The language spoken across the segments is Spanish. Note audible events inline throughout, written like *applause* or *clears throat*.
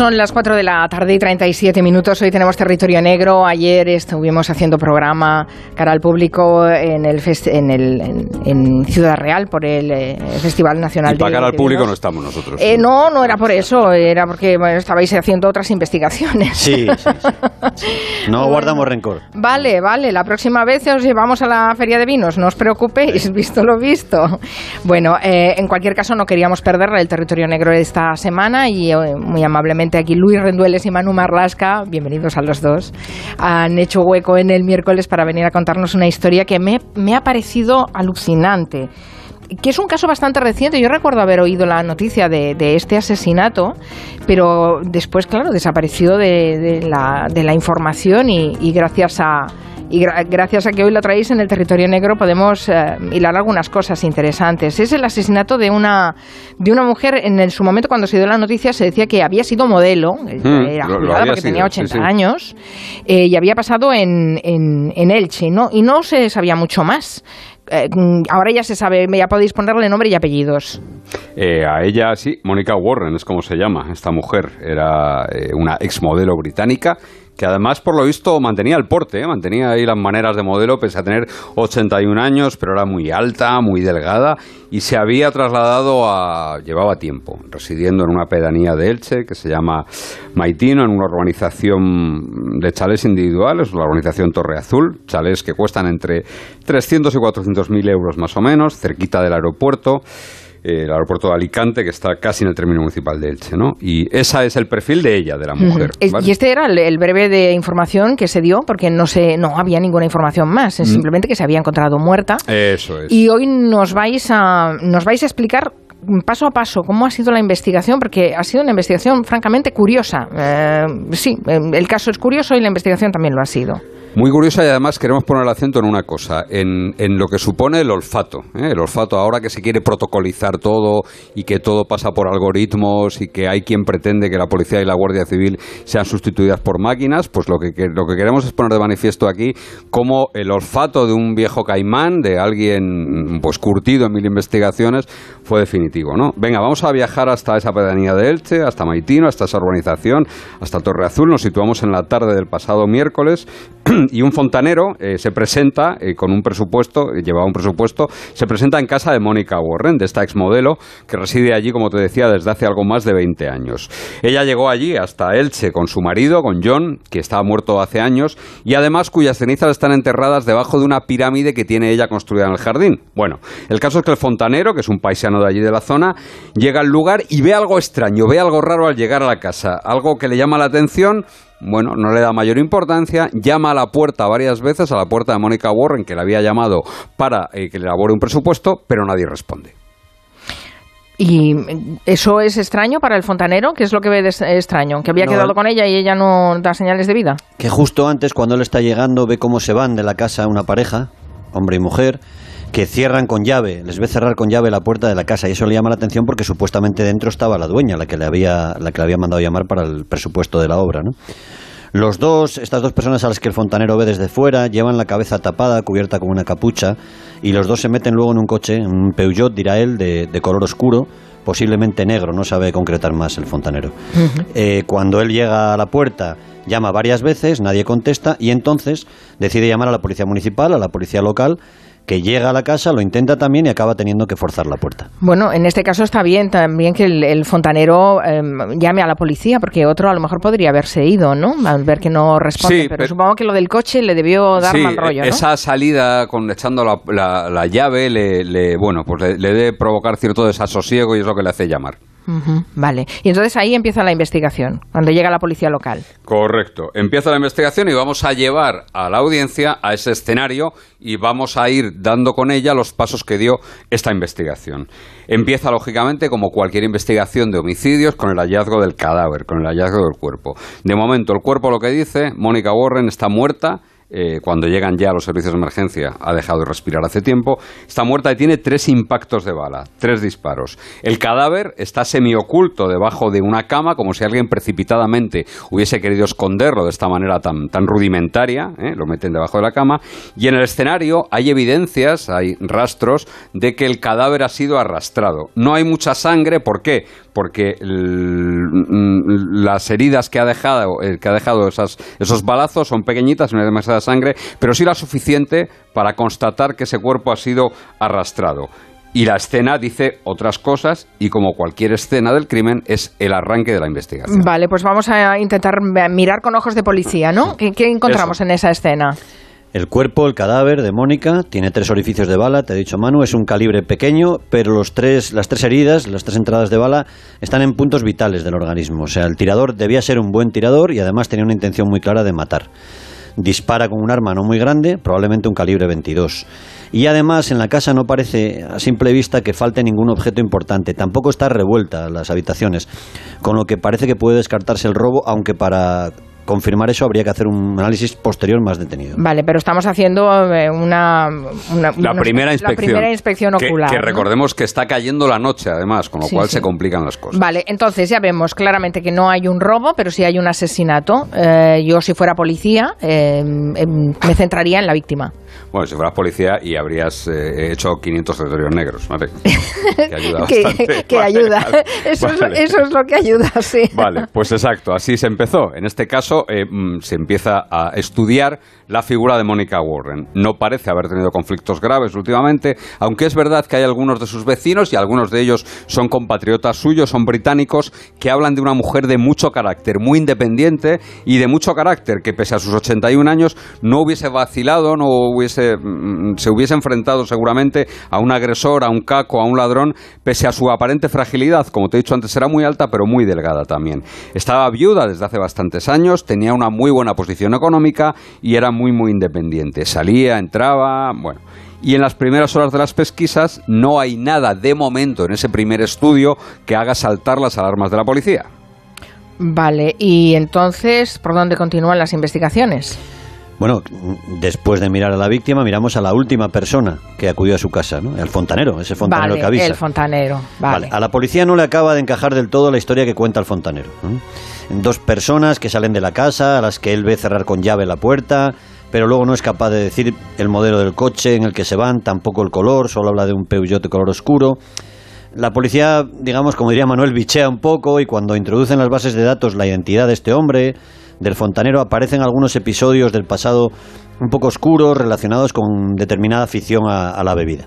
Son las 4 de la tarde y 37 minutos. Hoy tenemos territorio negro. Ayer estuvimos haciendo programa cara al público en, el en, el, en, Ciudad Real por el eh, Festival Nacional y para cara al público no estamos nosotros. Eh, no, no era por eso. Era porque estabais haciendo otras investigaciones. Sí, sí, No guardamos rencor. Vale, vale. La próxima vez os llevamos a la Feria de Vinos. No os preocupéis, visto lo visto. Bueno, eh, en cualquier caso no queríamos perder el territorio negro esta semana y muy amablemente aquí Luis Rendueles y Manu Marlasca, bienvenidos a los dos, han hecho hueco en el miércoles para venir a contarnos una historia que me, me ha parecido alucinante que es un caso bastante reciente. Yo recuerdo haber oído la noticia de, este asesinato, pero después, claro, desapareció de, la, de la, información y gracias a, y gracias a que hoy lo traéis en el territorio negro podemos eh, hilar algunas cosas interesantes. Es el asesinato de una, de una mujer, en su momento cuando se dio la noticia se decía que había sido modelo, mm, era jubilada porque tenía 80 años, eh, y había pasado en, en, Elche, ¿no? y no se sabía mucho más. Eh, ahora ya se sabe, ya podéis ponerle nombre y apellidos. a ella sí, Mónica Warren es como se llama esta mujer. Era una exmodelo británica que además por lo visto mantenía el porte, ¿eh? mantenía ahí las maneras de modelo, pese a tener 81 años, pero era muy alta, muy delgada, y se había trasladado a, llevaba tiempo, residiendo en una pedanía de Elche, que se llama Maitino, en una urbanización de chalés individuales, la urbanización Torre Azul, chalés que cuestan entre 300 y 400 mil euros más o menos, cerquita del aeropuerto. Eh, el aeropuerto de Alicante, que está casi en el término municipal de Elche, ¿no? Y ese es el perfil de ella, de la mujer. Y este era el, breve de información que se dio, porque no se, no había ninguna información más, es mm. simplemente que se había encontrado muerta. Eso es. Y hoy nos vais a, nos vais a explicar paso a paso cómo ha sido la investigación, porque ha sido una investigación francamente curiosa. Eh, sí, el caso es curioso y la investigación también lo ha sido. Muy curiosa y además queremos poner el acento en una cosa, en, en lo que supone el olfato. ¿eh? El olfato ahora que se quiere protocolizar todo y que todo pasa por algoritmos y que hay quien pretende que la policía y la Guardia Civil sean sustituidas por máquinas, pues lo que, lo que queremos es poner de manifiesto aquí cómo el olfato de un viejo caimán, de alguien pues curtido en mil investigaciones, fue definitivo. ¿no? Venga, vamos a viajar hasta esa pedanía de Elche, hasta Maitino, hasta esa urbanización, hasta Torre Azul. Nos situamos en la tarde del pasado miércoles *clears throat* y un fontanero eh, se presenta eh, con un presupuesto, eh, llevaba un presupuesto, se presenta en casa de Mónica Warren, de esta exmodelo, que reside allí, como te decía, desde hace algo más de 20 años. Ella llegó allí hasta Elche con su marido, con John, que estaba muerto hace años, y además cuyas cenizas están enterradas debajo de una pirámide que tiene ella construida en el jardín. Bueno, el caso es que el fontanero, que es un paisano de allí de la zona, llega al lugar y ve algo extraño, ve algo raro al llegar a la casa, algo que le llama la atención bueno, no le da mayor importancia, llama a la puerta varias veces, a la puerta de Mónica Warren, que le había llamado para eh, que le elabore un presupuesto, pero nadie responde. ¿Y eso es extraño para el fontanero? ¿Qué es lo que ve de extraño? ¿Que había quedado con ella y ella no da señales de vida? Que justo antes, cuando él está llegando, ve cómo se van de la casa una pareja, hombre y mujer, que cierran con llave, les ve cerrar con llave la puerta de la casa y eso le llama la atención porque supuestamente dentro estaba la dueña, la que le había, la que le había mandado llamar para el presupuesto de la obra, ¿no? Los dos, estas dos personas a las que el fontanero ve desde fuera, llevan la cabeza tapada, cubierta con una capucha, y los dos se meten luego en un coche, en un Peugeot, dirá él, de, color oscuro, posiblemente negro, no sabe concretar más el fontanero. Eh, cuando él llega a la puerta, llama varias veces, nadie contesta, y entonces decide llamar a la policía municipal, a la policía local, que llega a la casa, lo intenta también y acaba teniendo que forzar la puerta. Bueno, en este caso está bien también que el, fontanero em, llame a la policía, porque otro a lo mejor podría haberse ido, ¿no? Al ver que no responde. pero, supongo que lo del coche le debió dar mal rollo, ¿no? esa salida con echando la, llave le, bueno, pues le, le debe provocar cierto desasosiego y es lo que le hace llamar vale. Y entonces ahí empieza la investigación, cuando llega la policía local. Correcto. Empieza la investigación y vamos a llevar a la audiencia a ese escenario y vamos a ir dando con ella los pasos que dio esta investigación. Empieza, lógicamente, como cualquier investigación de homicidios, con el hallazgo del cadáver, con el hallazgo del cuerpo. De momento, el cuerpo lo que dice, Mónica Warren está muerta eh, cuando llegan ya los servicios de emergencia, ha dejado de respirar hace tiempo. Está muerta y tiene tres impactos de bala, tres disparos. El cadáver está semioculto debajo de una cama, como si alguien precipitadamente hubiese querido esconderlo de esta manera tan, tan rudimentaria, ¿eh? lo meten debajo de la cama. Y en el escenario hay evidencias, hay rastros de que el cadáver ha sido arrastrado. No hay mucha sangre, ¿por qué? Porque las heridas que ha dejado, eh, que ha dejado esas, esos balazos son pequeñitas, no hay demasiada sangre, pero sí la suficiente para constatar que ese cuerpo ha sido arrastrado. Y la escena dice otras cosas y como cualquier escena del crimen es el arranque de la investigación. Vale, pues vamos a intentar mirar con ojos de policía, ¿no? ¿Qué, encontramos en esa escena? El cuerpo, el cadáver de Mónica, tiene tres orificios de bala, te he dicho Manu, es un calibre pequeño, pero los tres, las tres heridas, las tres entradas de bala, están en puntos vitales del organismo. O sea, el tirador debía ser un buen tirador y además tenía una intención muy clara de matar dispara con un arma no muy grande, probablemente un calibre 22. Y además en la casa no parece a simple vista que falte ningún objeto importante. Tampoco está revuelta las habitaciones, con lo que parece que puede descartarse el robo, aunque para confirmar eso habría que hacer un análisis posterior más detenido. Vale, pero estamos haciendo eh, una, la, primera inspección, ocular. Que, recordemos que está cayendo la noche, además, con lo cual se complican las cosas. Vale, entonces ya vemos claramente que no hay un robo, pero sí hay un asesinato. Eh, yo, si fuera policía, eh, em, me centraría en la víctima. Bueno, si fueras policía y habrías hecho 500 territorios negros, ¿vale? *laughs* Que ayuda bastante. que, ayuda. *laughs* Eso, eso, es, lo que ayuda, sí. Vale, pues exacto, así se empezó. En este caso, eh, mm, se empieza a estudiar la figura de Mónica Warren. No parece haber tenido conflictos graves últimamente, aunque es verdad que hay algunos de sus vecinos y algunos de ellos son compatriotas suyos, son británicos, que hablan de una mujer de mucho carácter, muy independiente y de mucho carácter, que pese a sus 81 años no hubiese vacilado, no hubiese, mm, se hubiese enfrentado seguramente a un agresor, a un caco, a un ladrón, pese a su aparente fragilidad, como te he dicho antes, era muy alta pero muy delgada también. Estaba viuda desde hace bastantes años, tenía una muy buena posición económica y era muy, muy independiente. Salía, entraba, bueno. Y en las primeras horas de las pesquisas no hay nada de momento en ese primer estudio que haga saltar las alarmas de la policía. Vale, y entonces, ¿por dónde continúan las investigaciones? Bueno, después de mirar a la víctima, miramos a la última persona que acudió a su casa, ¿no? El fontanero, ese fontanero que avisa. El fontanero, vale. A la policía no le acaba de encajar del todo la historia que cuenta el fontanero dos personas que salen de la casa, a las que él ve cerrar con llave la puerta, pero luego no es capaz de decir el modelo del coche en el que se van, tampoco el color, solo habla de un Peugeot de color oscuro. La policía, digamos, como diría Manuel, bichea un poco y cuando introducen las bases de datos la identidad de este hombre, del fontanero, aparecen algunos episodios del pasado un poco oscuros relacionados con determinada afición a, la bebida.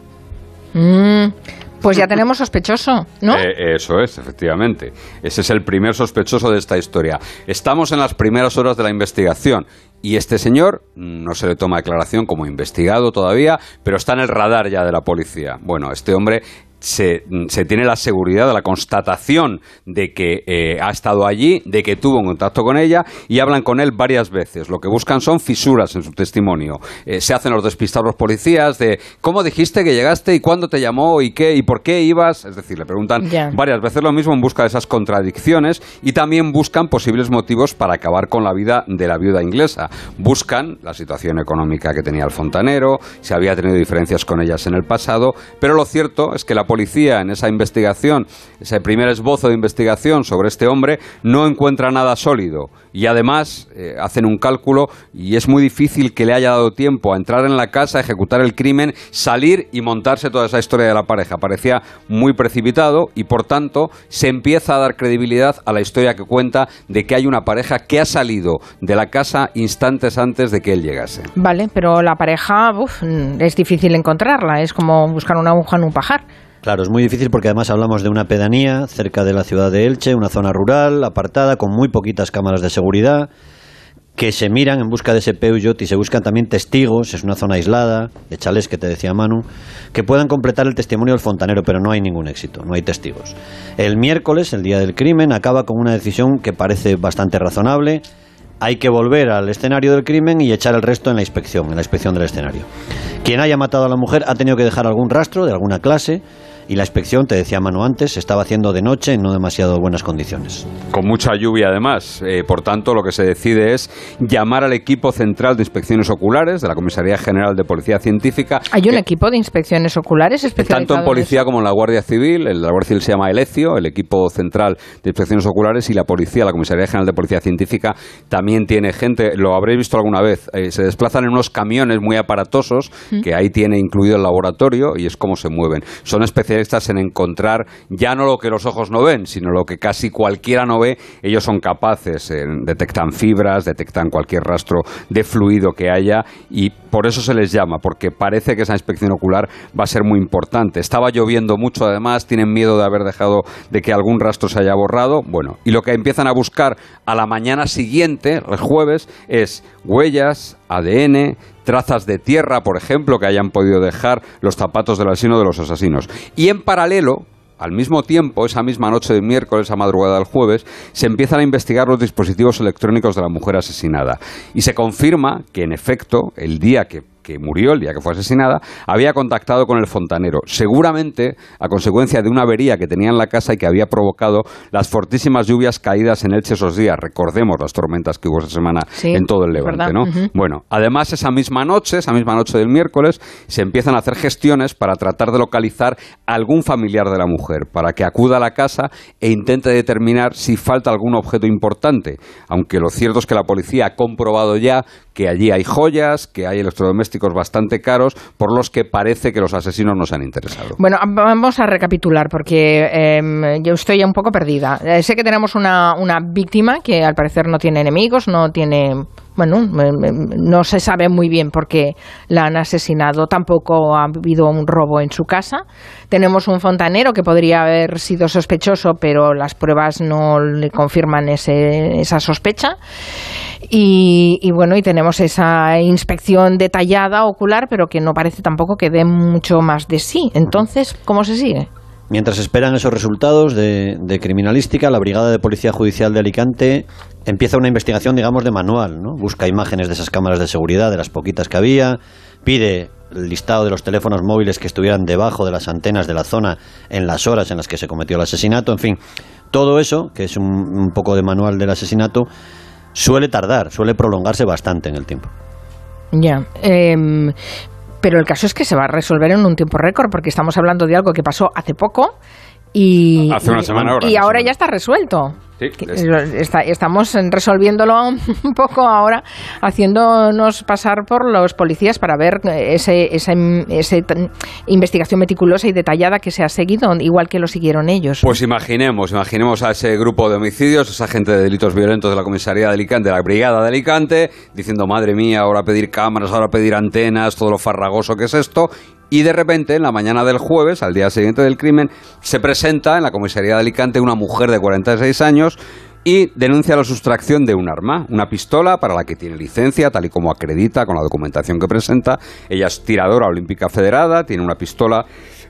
Mm. Pues ya tenemos sospechoso, ¿no? Eh, eso es, efectivamente. Ese es el primer sospechoso de esta historia. Estamos en las primeras horas de la investigación y este señor no se le toma declaración como investigado todavía, pero está en el radar ya de la policía. Bueno, este hombre se, tiene la seguridad de la constatación de que eh, ha estado allí, de que tuvo un contacto con ella y hablan con él varias veces. Lo que buscan son fisuras en su testimonio. Eh, se hacen los despistados los policías de cómo dijiste que llegaste y cuándo te llamó y qué y por qué ibas. Es decir, le preguntan varias veces lo mismo en busca de esas contradicciones y también buscan posibles motivos para acabar con la vida de la viuda inglesa. Buscan la situación económica que tenía el fontanero, si había tenido diferencias con ellas en el pasado, pero lo cierto es que la policía en esa investigación, ese primer esbozo de investigación sobre este hombre, no encuentra nada sólido. Y además eh, hacen un cálculo y es muy difícil que le haya dado tiempo a entrar en la casa, ejecutar el crimen, salir y montarse toda esa historia de la pareja. Parecía muy precipitado y por tanto se empieza a dar credibilidad a la historia que cuenta de que hay una pareja que ha salido de la casa instantes antes de que él llegase. Vale, pero la pareja es difícil encontrarla, es como buscar una aguja en un pajar. Claro, es muy difícil porque además hablamos de una pedanía cerca de la ciudad de Elche, una zona rural, apartada, con muy poquitas cámaras de seguridad, que se miran en busca de ese Peugeot y se buscan también testigos, es una zona aislada, de chales que te decía Manu, que puedan completar el testimonio del fontanero, pero no hay ningún éxito, no hay testigos. El miércoles, el día del crimen, acaba con una decisión que parece bastante razonable, hay que volver al escenario del crimen y echar el resto en la inspección, en la inspección del escenario. Quien haya matado a la mujer ha tenido que dejar algún rastro de alguna clase, y la inspección, te decía Manu antes, se estaba haciendo de noche en no demasiado buenas condiciones. Con mucha lluvia además. Eh, por tanto, lo que se decide es llamar al equipo central de inspecciones oculares de la Comisaría General de Policía Científica. ¿Hay un equipo de inspecciones oculares especializado Tanto en policía como en la Guardia Civil. El, la Guardia Civil se llama ELECIO, el equipo central de inspecciones oculares, y la policía, la Comisaría General de Policía Científica, también tiene gente, lo habréis visto alguna vez, eh, se desplazan en unos camiones muy aparatosos, que ahí tiene incluido el laboratorio, y es como se mueven. Son especialistas en encontrar ya no lo que los ojos no ven, sino lo que casi cualquiera no ve, ellos son capaces, eh, detectan fibras, detectan cualquier rastro de fluido que haya y por eso se les llama, porque parece que esa inspección ocular va a ser muy importante. Estaba lloviendo mucho además, tienen miedo de haber dejado de que algún rastro se haya borrado. Bueno, y lo que empiezan a buscar a la mañana siguiente, el jueves, es huellas, ADN, trazas de tierra, por ejemplo, que hayan podido dejar los zapatos del asesino de los asesinos. Y en paralelo, al mismo tiempo, esa misma noche de miércoles a madrugada del jueves, se empiezan a investigar los dispositivos electrónicos de la mujer asesinada. Y se confirma que, en efecto, el día que que murió el día que fue asesinada, había contactado con el fontanero, seguramente a consecuencia de una avería que tenía en la casa y que había provocado las fortísimas lluvias caídas en Elche esos días. Recordemos las tormentas que hubo esa semana Sí, en todo el Levante. ¿no? Bueno, además esa misma noche, esa misma noche del miércoles, se empiezan a hacer gestiones para tratar de localizar a algún familiar de la mujer, para que acuda a la casa e intente determinar si falta algún objeto importante. Aunque lo cierto es que la policía ha comprobado ya que allí hay joyas, que hay electrodomésticos bastante caros, por los que parece que los asesinos no se han interesado. Bueno, vamos a recapitular porque em, yo estoy ya un poco perdida. Eh, sé que tenemos una, una víctima que al parecer no tiene enemigos, no tiene... Bueno, no se sabe muy bien por qué la han asesinado. Tampoco ha habido un robo en su casa. Tenemos un fontanero que podría haber sido sospechoso, pero las pruebas no le confirman ese- esa sospecha. Y, y bueno, y tenemos esa inspección detallada ocular, pero que no parece tampoco que dé mucho más de sí. Entonces, ¿cómo se sigue? Mientras esperan esos resultados de, de criminalística, la Brigada de Policía Judicial de Alicante empieza una investigación, digamos, de manual. ¿no? Busca imágenes de esas cámaras de seguridad, de las poquitas que había, pide el listado de los teléfonos móviles que estuvieran debajo de las antenas de la zona en las horas en las que se cometió el asesinato, en fin, todo eso, que es un, un poco de manual del asesinato, suele tardar, suele prolongarse bastante en el tiempo. Ya. em, pero el caso es que se va a resolver en un tiempo récord, porque estamos hablando de algo que pasó hace poco y, Hace una y- semana ahora, y ahora ya está resuelto. Sí, está- estamos resolviéndolo *laughs* un poco ahora, haciéndonos pasar por los policías para ver ese, esa ese investigación meticulosa y detallada que se ha seguido, igual que lo siguieron ellos. Pues imaginemos, imaginemos a ese grupo de homicidios, esa gente de delitos violentos de la comisaría de Alicante, de la brigada de Alicante, diciendo, madre mía, ahora pedir cámaras, ahora pedir antenas, todo lo farragoso que es esto. Y de repente, en la mañana del jueves, al día siguiente del crimen, se presenta en la comisaría de Alicante una mujer de 46 años y denuncia la sustracción de un arma, una pistola para la que tiene licencia, tal y como acredita con la documentación que presenta. Ella es tiradora olímpica federada, tiene una pistola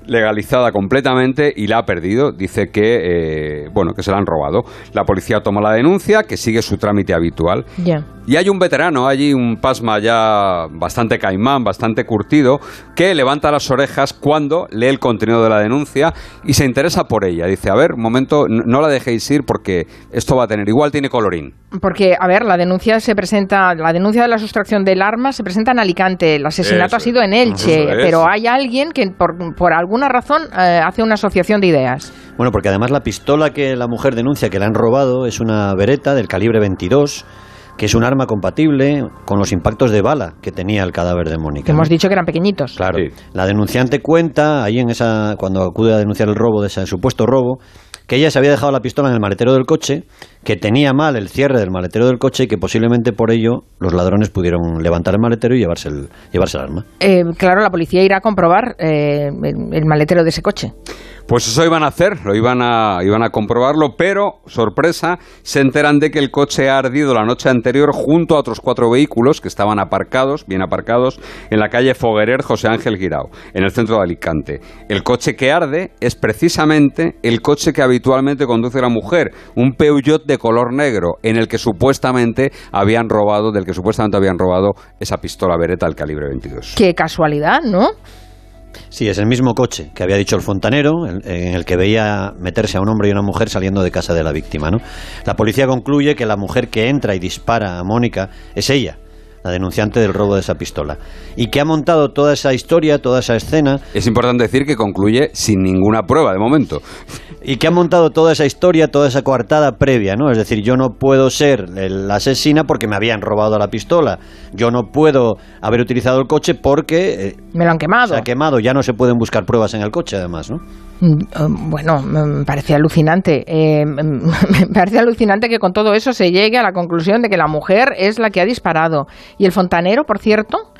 legalizada completamente y la ha perdido. Dice que, eh, bueno, que se la han robado. La policía toma la denuncia, que sigue su trámite habitual. Y hay un veterano allí, un pasma ya bastante caimán, bastante curtido, que levanta las orejas cuando lee el contenido de la denuncia y se interesa por ella. Dice, a ver, un momento, no la dejéis ir porque esto va a tener, igual tiene colorín. Porque, a ver, la denuncia se presenta, la denuncia de la sustracción del arma se presenta en Alicante, el asesinato Eso ha sido en Elche, es. pero hay alguien que por, por alguna razón eh, hace una asociación de ideas. Bueno, porque además la pistola que la mujer denuncia que le han robado es una Beretta del calibre 22, que es un arma compatible con los impactos de bala que tenía el cadáver de Mónica. Hemos dicho que eran pequeñitos. Claro. Sí. La denunciante cuenta, ahí en esa, cuando acude a denunciar el robo, de ese supuesto robo, que ella se había dejado la pistola en el maletero del coche, que tenía mal el cierre del maletero del coche y que posiblemente por ello los ladrones pudieron levantar el maletero y llevarse el, llevarse el arma. Eh, claro, la policía irá a comprobar eh, el, maletero de ese coche. Pues eso iban a hacer, lo iban a, iban a comprobarlo, pero, sorpresa, se enteran de que el coche ha ardido la noche anterior junto a otros cuatro vehículos que estaban aparcados, bien aparcados, en la calle Foguerer José Ángel Guirao, en el centro de Alicante. El coche que arde es precisamente el coche que habitualmente conduce la mujer, un Peugeot de color negro, en el que supuestamente habían robado, del que supuestamente habían robado esa pistola Beretta del calibre 22. Qué casualidad, ¿no? Sí, es el mismo coche que había dicho el fontanero, en el que veía meterse a un hombre y una mujer saliendo de casa de la víctima. ¿no? La policía concluye que la mujer que entra y dispara a Mónica es ella, la denunciante del robo de esa pistola, y que ha montado toda esa historia, toda esa escena. Es importante decir que concluye sin ninguna prueba de momento. Y que ha montado toda esa historia, toda esa coartada previa, ¿no? Es decir, yo no puedo ser la asesina porque me habían robado la pistola. Yo no puedo haber utilizado el coche porque... Eh, me lo han quemado. Se ha quemado, ya no se pueden buscar pruebas en el coche, además, ¿no? Mm, eh, bueno, me parece alucinante. Eh, *laughs* me parece alucinante que con todo eso se llegue a la conclusión de que la mujer es la que ha disparado. Y el fontanero, por cierto,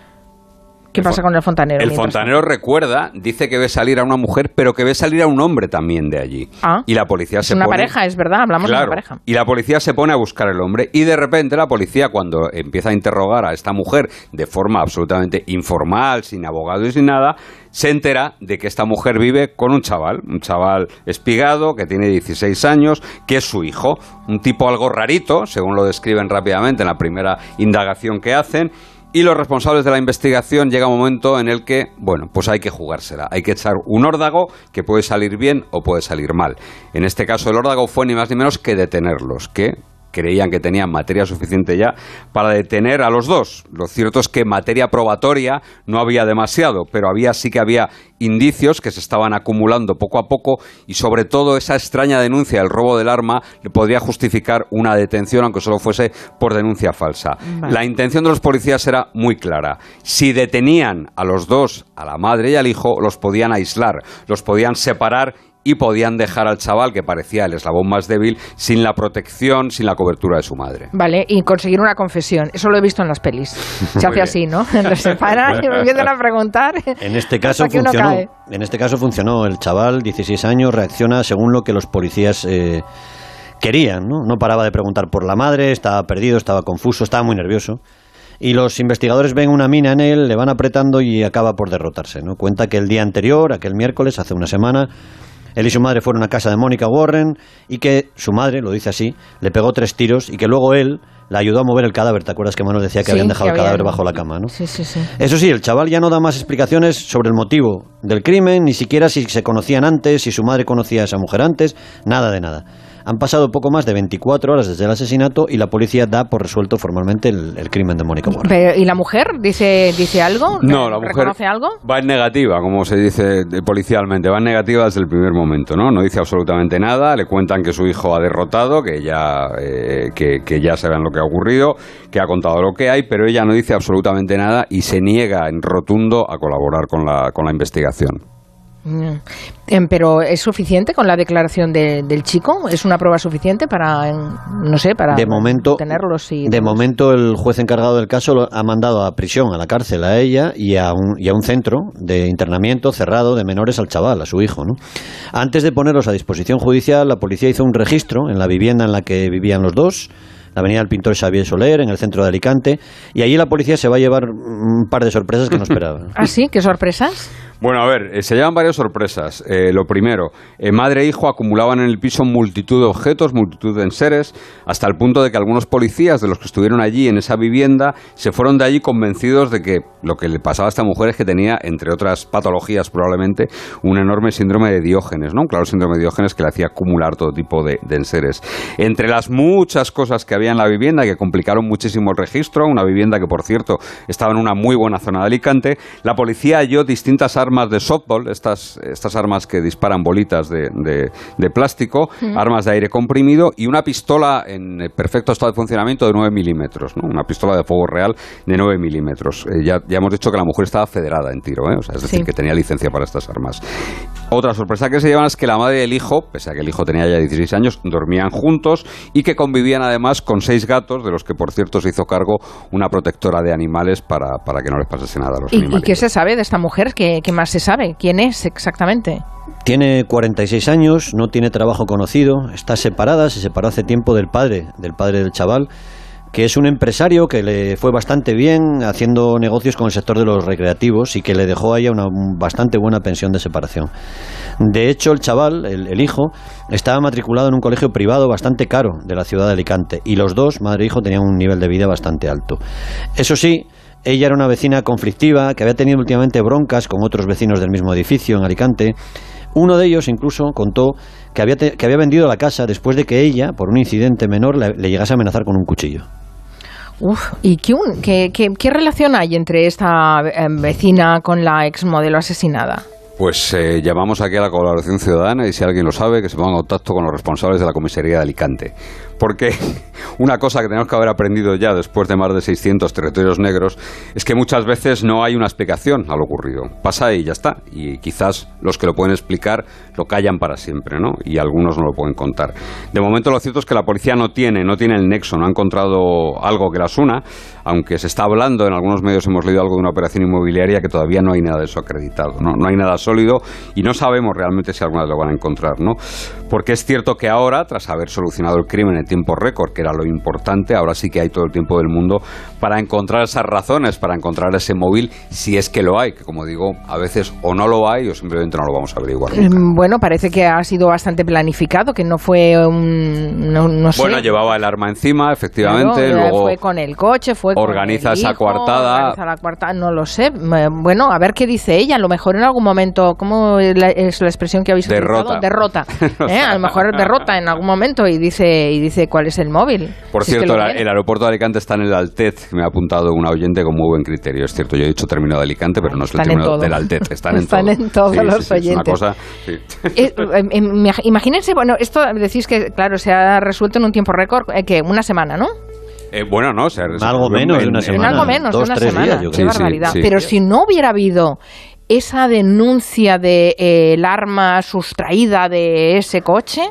¿Qué pasa con el fontanero? El fontanero recuerda, dice que ve salir a una mujer, pero que ve salir a un hombre también de allí. Ah, y la policía es se una pareja, es verdad, hablamos de una pareja. Y la policía se pone a buscar al hombre y de repente la policía cuando empieza a interrogar a esta mujer de forma absolutamente informal, sin abogado y sin nada, se entera de que esta mujer vive con un chaval, un chaval espigado que tiene 16 años, que es su hijo, un tipo algo rarito, según lo describen rápidamente en la primera indagación que hacen y los responsables de la investigación llega un momento en el que, bueno, pues hay que jugársela. Hay que echar un órdago que puede salir bien o puede salir mal. En este caso, el órdago fue ni más ni menos que detenerlos, que creían que tenían materia suficiente ya para detener a los dos. Lo cierto es que materia probatoria no había demasiado, pero había sí que había indicios que se estaban acumulando poco a poco y sobre todo esa extraña denuncia del robo del arma le podría justificar una detención aunque solo fuese por denuncia falsa. La intención de los policías era muy clara. Si detenían a los dos, a la madre y al hijo, los podían aislar, los podían separar y podían dejar al chaval, que parecía el eslabón más débil, sin la protección, sin la cobertura de su madre. Vale, y conseguir una confesión. Eso lo he visto en las pelis. *laughs* Se hace así, ¿no? *laughs* Los separan y me empiezan a preguntar. En este caso funcionó. En este caso funcionó. El chaval, 16 años, reacciona según lo que los policías... Eh, querían, ¿no? No paraba de preguntar por la madre, estaba perdido, estaba confuso, estaba muy nervioso y los investigadores ven una mina en él, le van apretando y acaba por derrotarse. ¿no? Cuenta que el día anterior, aquel miércoles, hace una semana, él y su madre fueron a casa de Mónica Warren y que su madre, lo dice así, le pegó tres tiros y que luego él la ayudó a mover el cadáver. ¿Te acuerdas que Manos decía que habían dejado el cadáver bajo la cama? ¿no? Sí, sí, sí. Eso sí, el chaval ya no da más explicaciones sobre el motivo del crimen, ni siquiera si se conocían antes, si su madre conocía a esa mujer antes, nada de nada. Han pasado poco más de 24 horas desde el asesinato y la policía da por resuelto formalmente el, crimen de Mónica Warren. ¿Y la mujer dice, dice algo? No, la mujer algo? va en negativa, como se dice policialmente, va en negativa desde el primer momento, ¿no? No dice absolutamente nada, le cuentan que su hijo ha derrotado, que ya, eh, que, que ya saben lo que ha ocurrido, que ha contado lo que hay, pero ella no dice absolutamente nada y se niega en rotundo a colaborar con la, con la investigación. Mm. Em, pero ¿es suficiente con la declaración del chico? ¿Es una prueba suficiente para, no sé, para de momento, tenerlos? de momento el juez encargado del caso ha mandado a prisión, a la cárcel a ella y a un, y a un centro de internamiento cerrado de menores al chaval, a su hijo. ¿no? Antes de ponerlos a disposición judicial, la policía hizo un registro en la vivienda en la que vivían los dos la avenida del pintor Xavier Soler, en el centro de Alicante, y allí la policía se va a llevar un par de sorpresas que no esperaba. *laughs* ¿Ah, sí? ¿Qué sorpresas? Bueno, a ver, eh, se llevan varias sorpresas. Eh, lo primero, eh, madre e hijo acumulaban en el piso multitud de objetos, multitud de enseres, hasta el punto de que algunos policías de los que estuvieron allí en esa vivienda se fueron de allí convencidos de que lo que le pasaba a esta mujer es que tenía, entre otras patologías probablemente, un enorme síndrome de Diógenes, ¿no? Un claro síndrome de Diógenes que le hacía acumular todo tipo de, de enseres. Entre las muchas cosas que había en la vivienda que complicaron muchísimo el registro, una vivienda que, por cierto, estaba en una muy buena zona de Alicante, la policía halló distintas armas de softball, estas, estas armas que disparan bolitas de, de, plástico, armas de aire comprimido y una pistola en perfecto estado de funcionamiento de 9 milímetros, ¿no? una pistola de fuego real de 9 milímetros. Eh, ya, ya, hemos dicho que la mujer estaba federada en tiro, ¿eh? o sea, es decir, que tenía licencia para estas armas. Otra sorpresa que se llevan es que la madre y el hijo, pese a que el hijo tenía ya 16 años, dormían juntos y que convivían además con seis gatos, de los que por cierto se hizo cargo una protectora de animales para, para que no les pasase nada a los animales. ¿Y qué se sabe de esta mujer? ¿Qué, qué más se sabe? ¿Quién es exactamente? Tiene 46 años, no tiene trabajo conocido, está separada, se separó hace tiempo del padre, del padre del chaval que es un empresario que le fue bastante bien haciendo negocios con el sector de los recreativos y que le dejó a ella una bastante buena pensión de separación. De hecho, el chaval, el, hijo, estaba matriculado en un colegio privado bastante caro de la ciudad de Alicante y los dos, madre e hijo, tenían un nivel de vida bastante alto. Eso sí, ella era una vecina conflictiva que había tenido últimamente broncas con otros vecinos del mismo edificio en Alicante. Uno de ellos incluso contó que había, que había vendido la casa después de que ella, por un incidente menor, le llegase a amenazar con un cuchillo. Uf, ¿y qué, qué- qué- qué relación hay entre esta eh, vecina con la exmodelo asesinada? Pues eh, llamamos aquí a la colaboración ciudadana y si alguien lo sabe, que se ponga en contacto con los responsables de la comisaría de Alicante. Porque *laughs* una cosa que tenemos que haber aprendido ya después de más de 600 territorios negros es que muchas veces no hay una explicación a lo ocurrido. Pasa y ya está. Y quizás los que lo pueden explicar lo callan para siempre, ¿no? Y algunos no lo pueden contar. De momento lo cierto es que la policía no tiene, no tiene el nexo, no ha encontrado algo que las una, aunque se está hablando, en algunos medios hemos leído algo de una operación inmobiliaria que todavía no hay nada de eso acreditado, ¿no? No hay nada sólido y no sabemos realmente si alguna vez lo van a encontrar, ¿no? Porque es cierto que ahora, tras haber solucionado el crimen en tiempo récord, que era lo importante, ahora sí que hay todo el tiempo del mundo para encontrar esas razones, para encontrar ese móvil, si es que lo hay, que como digo, a veces o no lo hay o simplemente no lo vamos a averiguar. nunca. Mm, Bueno, parece que ha sido bastante planificado, que no fue un... No, no sé. Bueno, llevaba el arma encima, efectivamente, Claro, eh, luego... fue con el coche, fue organiza el esa coartada. organiza la coartada, no lo sé. Bueno, a ver qué dice ella. A lo mejor en algún momento, ¿cómo es la, es la expresión que habéis Derrota. utilizado? Derrota. *laughs* ¿eh? A lo mejor derrota en algún momento y dice y dice cuál es el móvil. Por Si es que cierto, el aeropuerto de Alicante está en el Altez, que me ha apuntado un oyente con muy buen criterio. Es cierto, yo he dicho término de Alicante, pero no es el término del Altez. Están en *laughs* Están todo. en todos Sí, sí, los sí, es una oyentes. cosa. *laughs* Eh, eh, eh, imagínense, bueno, esto decís que, claro, se ha resuelto en un tiempo récord, eh, que una semana, ¿no? Eh, bueno, no, o sea, Algo en- menos de en- una en- En semana. algo menos dos, de una tres semana. días, yo Qué creo. Sí, sí, barbaridad. sí. Pero si no hubiera habido esa denuncia de eh, el arma sustraída de ese coche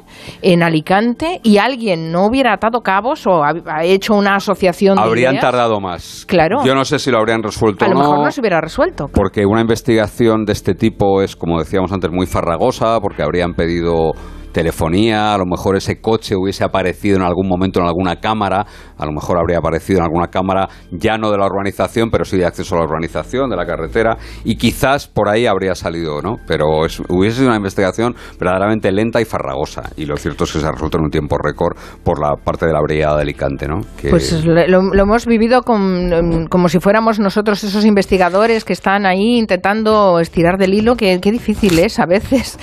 en Alicante y alguien no hubiera atado cabos o ha, ha hecho una asociación de Habrían ideas, tardado más. Claro. Yo no sé si lo habrían resuelto a lo o no. mejor no se hubiera resuelto. Porque una investigación de este tipo es, como decíamos antes, muy farragosa, porque habrían pedido telefonía, a lo mejor ese coche hubiese aparecido en algún momento en alguna cámara, a lo mejor habría aparecido en alguna cámara ya no de la urbanización, pero sí de acceso a la urbanización, de la carretera, y quizás por ahí habría salido, ¿no? Pero es- hubiese sido una investigación verdaderamente lenta y farragosa, y lo cierto es que se ha resuelto en un tiempo récord por la parte de la brigada de Alicante, ¿no? Que- Pues lo, hemos vivido con- como si fuéramos nosotros esos investigadores que están ahí intentando estirar del hilo, que difícil es a veces.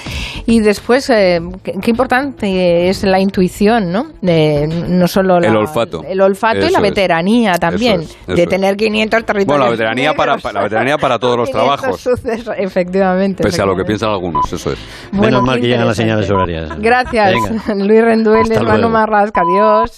Y después, eh, qué importante es la intuición, ¿no? De- no solo la- El olfato. el olfato y la es. veteranía también, Eso es, eso de es. tener 500 territorios. Bueno, la veteranía para- la veteranía para todos los 500 trabajos. sucesos, efectivamente. Pese a lo que piensan algunos, eso es. Bueno, Menos mal que llegan las señales horarias. Gracias, Venga. Luis Rendueles, Hasta Manu. Marrasca, adiós.